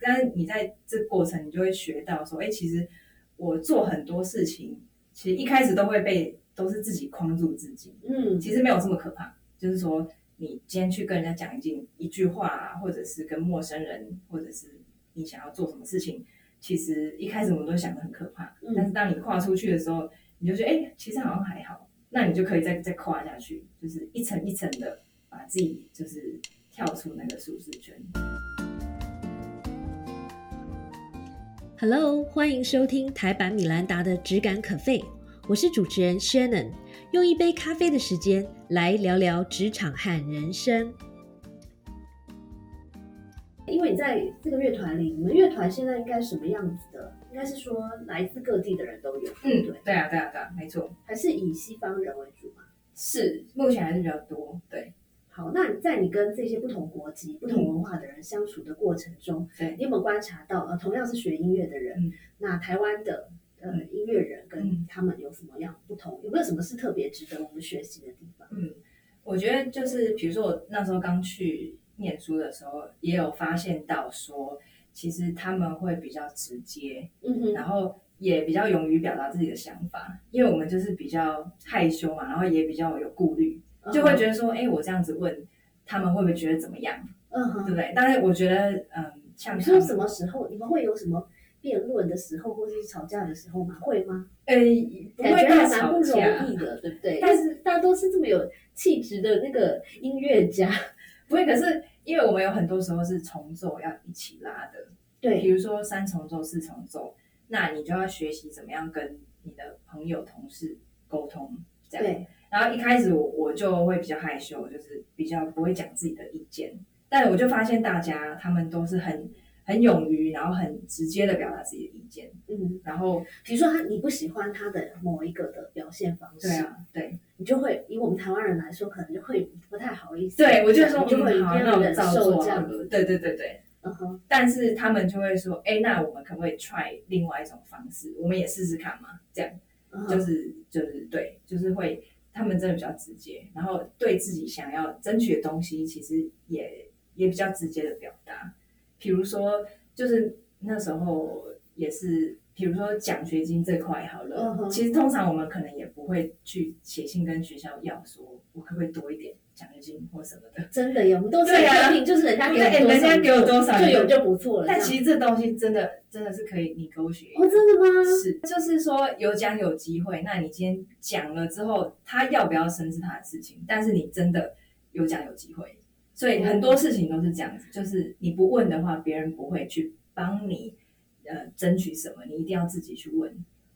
但是你在这过程，你就会学到说，哎，其实我做很多事情，其实一开始都会被都是自己框住自己。嗯，其实没有这么可怕，就是说你今天去跟人家讲一句一句话啊，或者是跟陌生人，或者是你想要做什么事情，其实一开始我们都想的很可怕，嗯但是当你跨出去的时候，你就觉得哎，其实好像还好，那你就可以再再跨下去，就是一层一层的把自己就是跳出那个舒适圈。Hello，欢迎收听台版米兰达的只感可废，我是主持人 Shannon，用一杯咖啡的时间来聊聊职场和人生。因为你在这个乐团里，你们乐团现在应该什么样子的？应该是说来自各地的人都有，嗯对，，对啊，对啊，对啊，没错，还是以西方人为主嘛？是目前还是比较多，对好，那在你跟这些不同国籍、不同文化的人相处的过程中，对你有没有观察到，呃，同样是学音乐的人，嗯那台湾的呃嗯音乐人跟嗯他们有什么样不同？有没有什么是特别值得我们学习的地方？嗯，我觉得就是比如说我那时候刚去念书的时候，也有发现到说，其实他们会比较直接，嗯哼，然后也比较勇于表达自己的想法，因为我们就是比较害羞嘛，然后也比较有顾虑，就会觉得说，哎，我这样子问他们会不会觉得怎么样，嗯哼，对不对？但是我觉得，嗯，像说什么时候你们会有什么辩论的时候，或者是吵架的时候吗？会吗？呃，不感觉会大吵还蛮不容，易的，对不对？但是大家都是这么有气质的那个音乐家，不会。可是因为我们有很多时候是重奏要一起拉的，对比，如说三重奏、四重奏，那你就要学习怎么样跟你的朋友、同事沟通，这样。对，然后一开始我我就会比较害羞，就是比较不会讲自己的意见，但我就发现大家他们都是很很勇于，然后很直接的表达自己的意见，嗯，然后比如说他你不喜欢他的某一个的表现方式，对啊，对你就会以我们台湾人来说，可能就会不太好意思，对，我就说我就会嗯好，一定要忍受这样，子，对对对对。嗯哼，但是他们就会说，哎，那我们可不可以 try 另外一种方式？我们也试试看嘛，这样。就是就是对，就是会他们真的比较直接，然后对自己想要争取的东西，其实也也比较直接的表达。比如说，就是那时候也是，比如说奖学金这块好了，其实通常我们可能也不会去写信跟学校要说，我可不可以多一点奖学金或什么的。真的呀，我们都是就是 人家给人家给我多少就有就不错了。但其实这东西真的真的是可以你勾学。哦，真的吗？是，就是说有奖有机会。那你今天讲了之后，他要不要生是他的事情，但是你真的有奖有机会，所以很多事情都是这样子，就是你不问的话，别人不会去帮你呃争取什么，你一定要自己去问，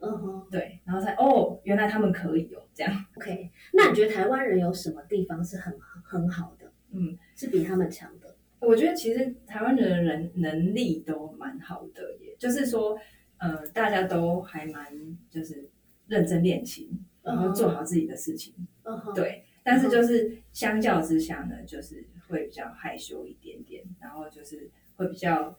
嗯哼对，然后才哦，原来他们可以哦，这样，，OK。那你觉得台湾人有什么地方是很很好的，嗯。是比他们强的？我觉得其实台湾人的人能力都蛮好的耶，就是说，呃，大家都还蛮就是认真练琴，然后做好自己的事情，嗯哼，对，但是就是相较之下呢，就是会比较害羞一点点，然后就是会比较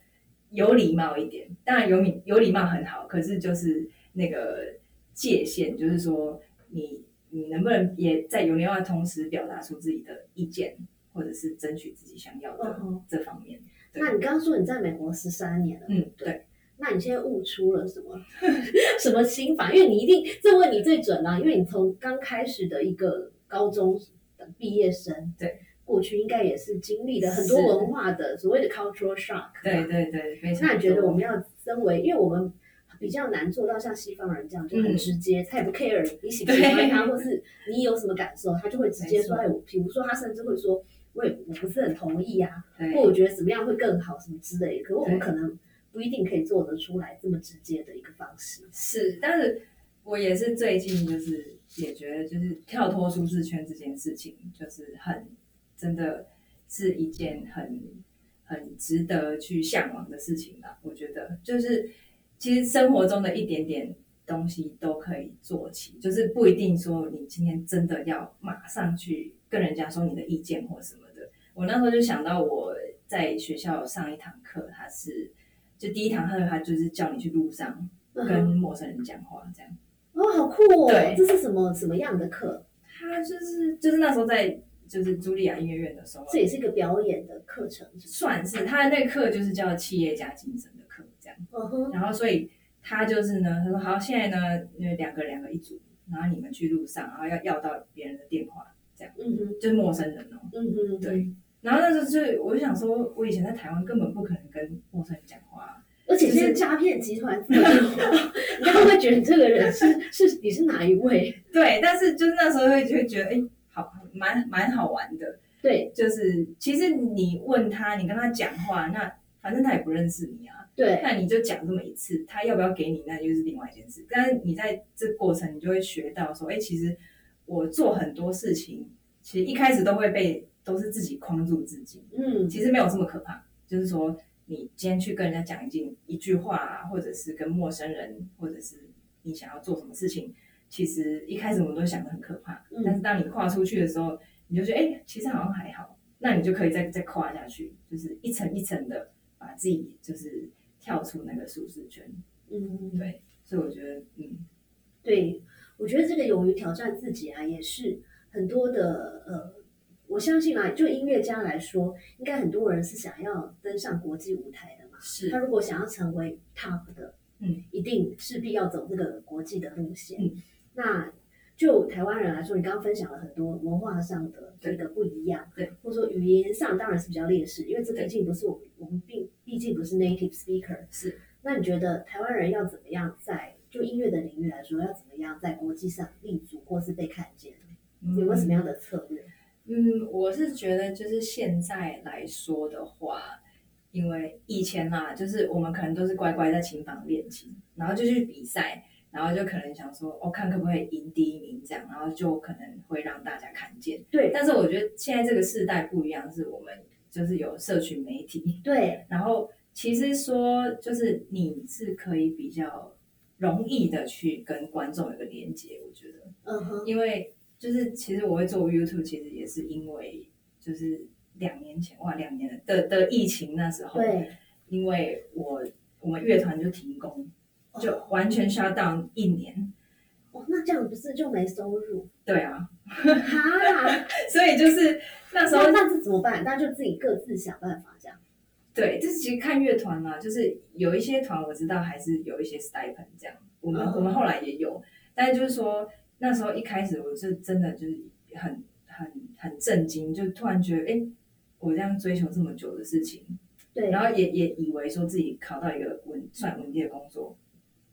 有礼貌一点。当然有礼有礼貌很好，可是就是那个界限，就是说你你能不能也在有礼貌的同时表达出自己的意见，或者是争取自己想要的。这方面。对那你刚刚说你在美国十三年了，嗯，对对，那你现在悟出了什么？什么心法？因为你一定这问你最准啦、因为你从刚开始的一个高中的毕业生，对，过去应该也是经历了很多文化的所谓的 cultural shock。对对对，没错。那你觉得我们要身为，因为我们比较难做到像西方人这样就很嗯。直接，他也不 care 你喜不喜欢他，或是你有什么感受，他就会直接说，哎，我。比如说他甚至会说，我也我不是很同意啊，或我觉得怎么样会更好什么之类的，可是我们对。可能不一定可以做得出来这么直接的一个方式。是，但是我也是最近就是也觉得，就是跳脱舒适圈这件事情，就是很真的是一件很很值得去向往的事情啦。我觉得就是其实生活中的一点点东西都可以做起，就是不一定说你今天真的要马上去跟人家说你的意见或什么的。我那时候就想到我在学校上一堂课，它是就第一堂课，他就是叫你去路上嗯跟陌生人讲话这样。哦，好酷哦！对这是什么什么样的课？他就是就是那时候在就是茱莉亚音乐院的时候，这也是一个表演的课程，算是他的那个课就是叫企业家精神的课这样。嗯哼，然后所以他就是呢，他说好，现在呢，因为两个两个一组，然后你们去路上，然后要要到别人的电话这样，嗯哼，就是陌生人哦。嗯哼，对，然后那时候就我就想说，我以前在台湾根本不可能跟陌生人讲而且现在诈骗集团你会不会觉得你这个人是是你是哪一位？对，但是就是那时候会就会觉得，哎，好，蛮蛮好玩的。对就是其实你问他，你跟他讲话，那反正他也不认识你啊，对，那你就讲这么一次，他要不要给你，那就是另外一件事。但是你在这过程，你就会学到说，哎，其实我做很多事情，其实一开始都会被都是自己框住自己，嗯，其实没有这么可怕。就是说，你今天去跟人家讲一句一句话啊，或者是跟陌生人，或者是你想要做什么事情，其实一开始我们都想的很可怕，嗯但是当你跨出去的时候，你就觉得，哎，其实好像还好。那你就可以再再跨下去，就是一层一层的把自己就是跳出那个舒适圈。嗯，对，所以我觉得，嗯，对，我觉得这个勇于挑战自己啊，也是很多的呃，我相信啊，就音乐家来说，应该很多人是想要登上国际舞台的嘛。是他如果想要成为 top 的，嗯，一定势必要走这个国际的路线。嗯，那就台湾人来说，你刚刚分享了很多文化上的这对个不一样，对，或者说语言上当然是比较劣势，因为这毕对竟不是我们我们毕毕竟不是 native speaker。是，那你觉得台湾人要怎么样在就音乐的领域来说，要怎么样在国际上立足或是被看见？有没有什么样的策略？嗯，我是觉得就是现在来说的话，因为以前嘛，就是我们可能都是乖乖在琴房练琴，然后就去比赛，然后就可能想说，哦，看可不可以赢第一名这样，然后就可能会让大家看见。对但是我觉得现在这个时代不一样，是我们就是有社群媒体，对，然后其实说就是你是可以比较容易的去跟观众有个连接，我觉得。嗯哼，因为就是其实我会做 YouTube，其实也是因为就是两年前哇，两年的的疫情那时候，对，因为我我们乐团就停工，就完全 shut down 一年。哦，那这样不是就没收入？对啊，哈，所以就是那时候那那这怎么办？那就自己各自想办法这样。对，就是其实看乐团嘛，就是有一些团我知道还是有一些 stipend 这样，我们、嗯我们后来也有，但是就是说那时候一开始我是真的就是很很很震惊，就突然觉得哎，诶我这样追求这么久的事情，对，然后也也以为说自己考到一个稳算稳定的工作，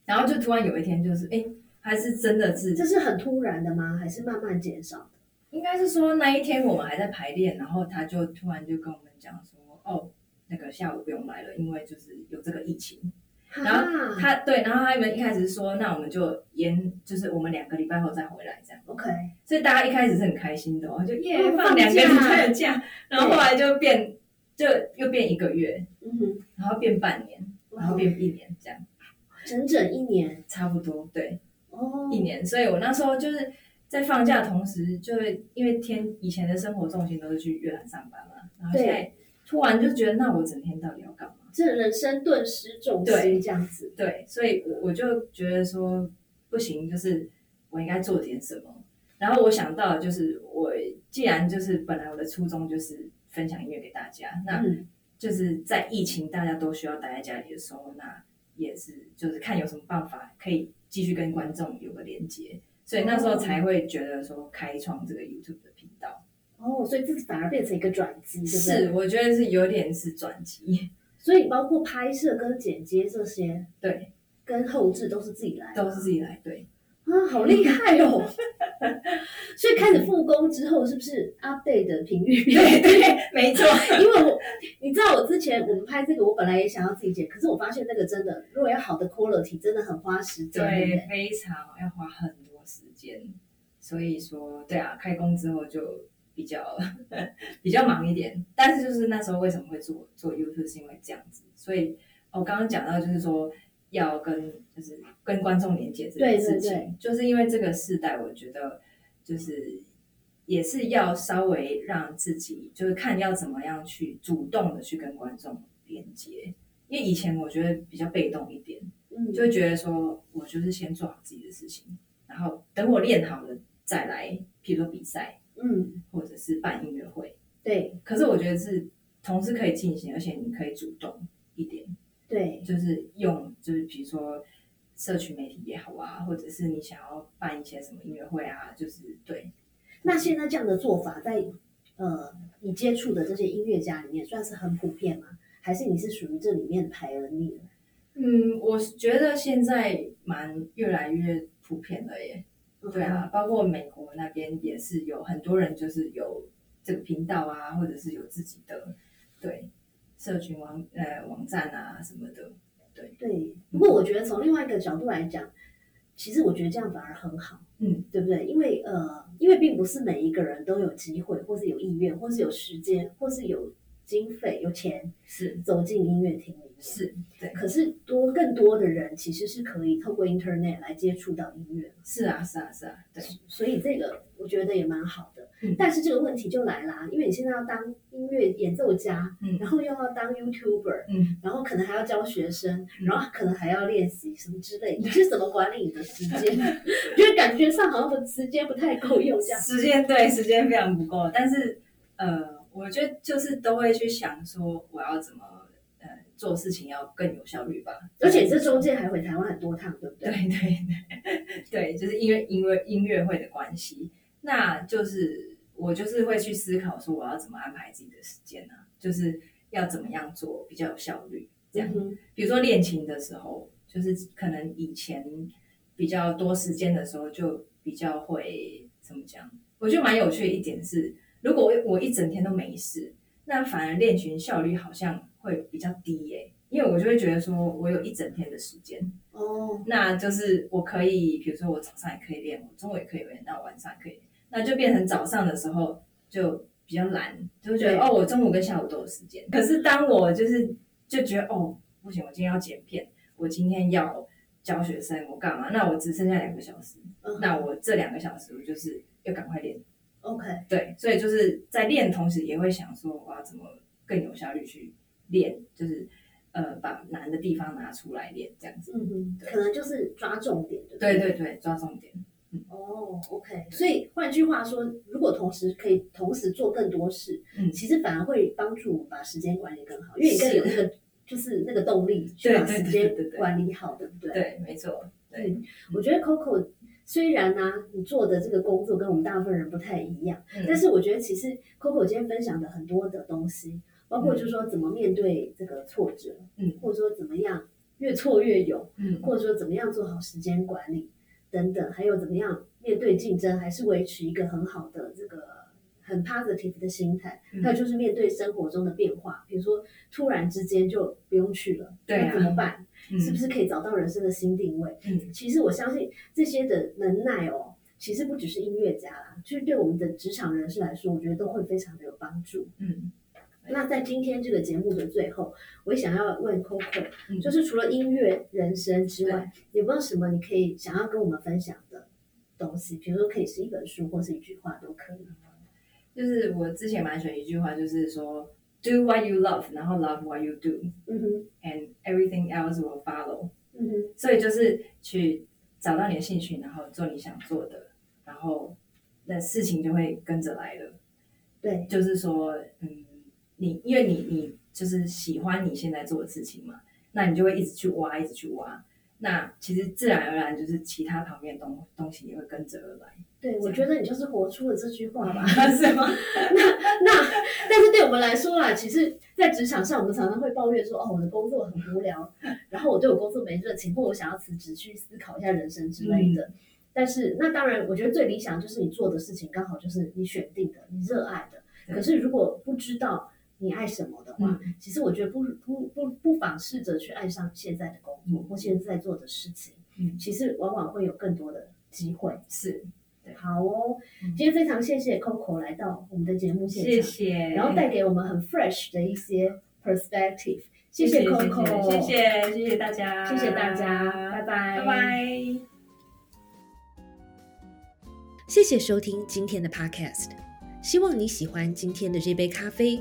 然后就突然有一天就是哎，诶还是真的是这是很突然的吗？还是慢慢减少的？应该是说那一天我们还在排练，然后他就突然就跟我们讲说，哦，那个下午不用来了，因为就是有这个疫情。然后他对，然后他们一开始是说，那我们就延，就是我们两个礼拜后再回来这样。OK，所以大家一开始是很开心的哦，就耶哦放两个礼拜的假，然后后来就变就又变一个月，嗯哼，然后变半年，然后变一年这样，整整一年差不多对。哦，一年，所以我那时候就是在放假同时，就会因为天以前的生活重心都是去越南上班嘛，然后现在突然就觉得，那我整天到底要？这人生顿失重对心这样子。对，所以我我就觉得说不行，就是我应该做点什么。然后我想到就是我既然就是本来我的初衷就是分享音乐给大家，那嗯，就是在疫情大家都需要待在家里的时候，那也是就是看有什么办法可以继续跟观众有个连接，所以那时候才会觉得说开创这个 YouTube 的频道。哦，所以这反而变成一个转机，对不对？是，我觉得是有点是转机，所以包括拍摄跟剪接这些，对，跟后置都是自己来，都是自己来，对，啊，好厉害哦！所以开始复工之后，是不是 update 的频率变对对，没错，因为我，你知道我之前我们拍这个，我本来也想要自己剪，可是我发现那个真的，如果要好的 quality，真的很花时间。对对，对？非常要花很多时间，所以说，对啊，开工之后就比较 比较忙一点，但是就是那时候为什么会做做 YouTube，是因为这样子，所以我刚刚讲到就是说要跟就是跟观众连接这件事情，对对对。就是因为这个时代，我觉得就是也是要稍微让自己就是看要怎么样去主动的去跟观众连接，因为以前我觉得比较被动一点。嗯，就会觉得说我就是先做好自己的事情，然后等我练好了再来，比如说比赛。嗯，者是办音乐会。对可是我觉得是同时可以进行，而且你可以主动一点，对，就是用就是比如说社群媒体也好啊，或者是你想要办一些什么音乐会啊，就是对。那现在这样的做法在呃你接触的这些音乐家里面算是很普遍吗？还是你是属于这里面的 pioneer？嗯，我觉得现在蛮越来越普遍了耶。对啊，包括美国那边也是有很多人就是有这个频道啊，或者是有自己的对社群网呃网站啊什么的。对，不过我觉得从另外一个角度来讲，其实我觉得这样反而很好，嗯，对不对？因为呃，因为并不是每一个人都有机会，或是有意愿，或是有时间，或是有经费、有钱是走进音乐厅里面。是，对，可是多更多的人其实是可以透过 Internet 来接触到音乐，是啊是啊是啊，对，所以这个我觉得也蛮好的。嗯但是这个问题就来啦，因为你现在要当音乐演奏家，嗯然后又要当 YouTuber，嗯，然后可能还要教学生，嗯然后可能还要练习什么之类，你是怎么管理你的时间？我觉得感觉上好像我时间不太够用这样。时间对时间非常不够，但是呃，我觉得就是都会去想说我要怎么呃做事情要更有效率吧，而且这中间还回台湾很多趟，对不对？对对对 对，就是因为因为音乐会的关系，那就是我就是会去思考说我要怎么安排自己的时间呢、就是要怎么样做比较有效率，这样。嗯比如说练琴的时候，就是可能以前比较多时间的时候，就比较会怎么讲？我觉得蛮有趣的一点是，如果我我一整天都没事，那反而练群效率好像会比较低耶、因为我就会觉得说我有一整天的时间，哦，那就是我可以，比如说我早上也可以练，我中午也可以练，那晚上也可以练，那就变成早上的时候就比较懒，就会觉得哦，我中午跟下午都有时间。可是当我就是就觉得哦，不行，我今天要剪片，我今天要教学生，我干嘛？那我只剩下两个小时，嗯那我这两个小时我就是要赶快练。OK，对，所以就是在练的同时，也会想说我要怎么更有效率去练，就是呃把难的地方拿出来练，这样子。嗯哼，可能就是抓重点，对不对？对对，抓重点。哦，OK，所以换句话说，如果同时可以同时做更多事，嗯。其实反而会帮助我把时间管理更好，因为你更有那个就是那个动力去把时间管理好，对不对？对，没错，对，嗯，我觉得 Coco 虽然呢、你做的这个工作跟我们大部分人不太一样，嗯但是我觉得其实 Coco 今天分享的很多的东西，包括就是说怎么面对这个挫折，嗯或者说怎么样越挫越勇，嗯或者说怎么样做好时间管理等等，还有怎么样面对竞争，还是维持一个很好的这个很 positive 的心态。嗯还有就是面对生活中的变化，比如说突然之间就不用去了，对啊那怎么办？嗯是不是可以找到人生的新定位？嗯其实我相信这些的能耐哦，其实不只是音乐家啦，就是对我们的职场人士来说，我觉得都会非常的有帮助。嗯那在今天这个节目的最后，我也想要问 Coco，、嗯就是除了音乐人生之外，有没有什么你可以想要跟我们分享的东西？比如说可以是一本书，或是一句话都可以。就是我之前蛮喜欢一句话，就是说 do what you love，然后 love what you do 嗯哼，and everything else will follow。嗯哼，所以就是去找到你的兴趣，然后做你想做的，然后那事情就会跟着来了。对，就是说，嗯，你因为你你就是喜欢你现在做的事情嘛，那你就会一直去挖，一直去挖。那其实自然而然就是其他旁边的东东西也会跟着而来，对，我觉得你就是活出了这句话吧。是吗？那那但是对我们来说啦，其实，在职场上，我们常常会抱怨说，哦，我的工作很无聊，然后我对我工作没热情，或我想要辞职去思考一下人生之类的。但是，那当然，我觉得最理想就是你做的事情刚好就是你选定的，你热爱的。可是，如果不知道你爱什么的话，嗯。其实我觉得不不不不妨试着去爱上现在的工作、嗯。或现在做的事情，嗯。其实往往会有更多的机会。是，好哦，嗯。今天非常谢谢 Coco 来到我们的节目现场。谢谢，然后带给我们很 fresh 的一些 perspective。谢谢 Coco，谢谢谢谢大家，谢谢大家，拜拜，拜拜。谢谢收听今天的 Podcast，希望你喜欢今天的这杯咖啡。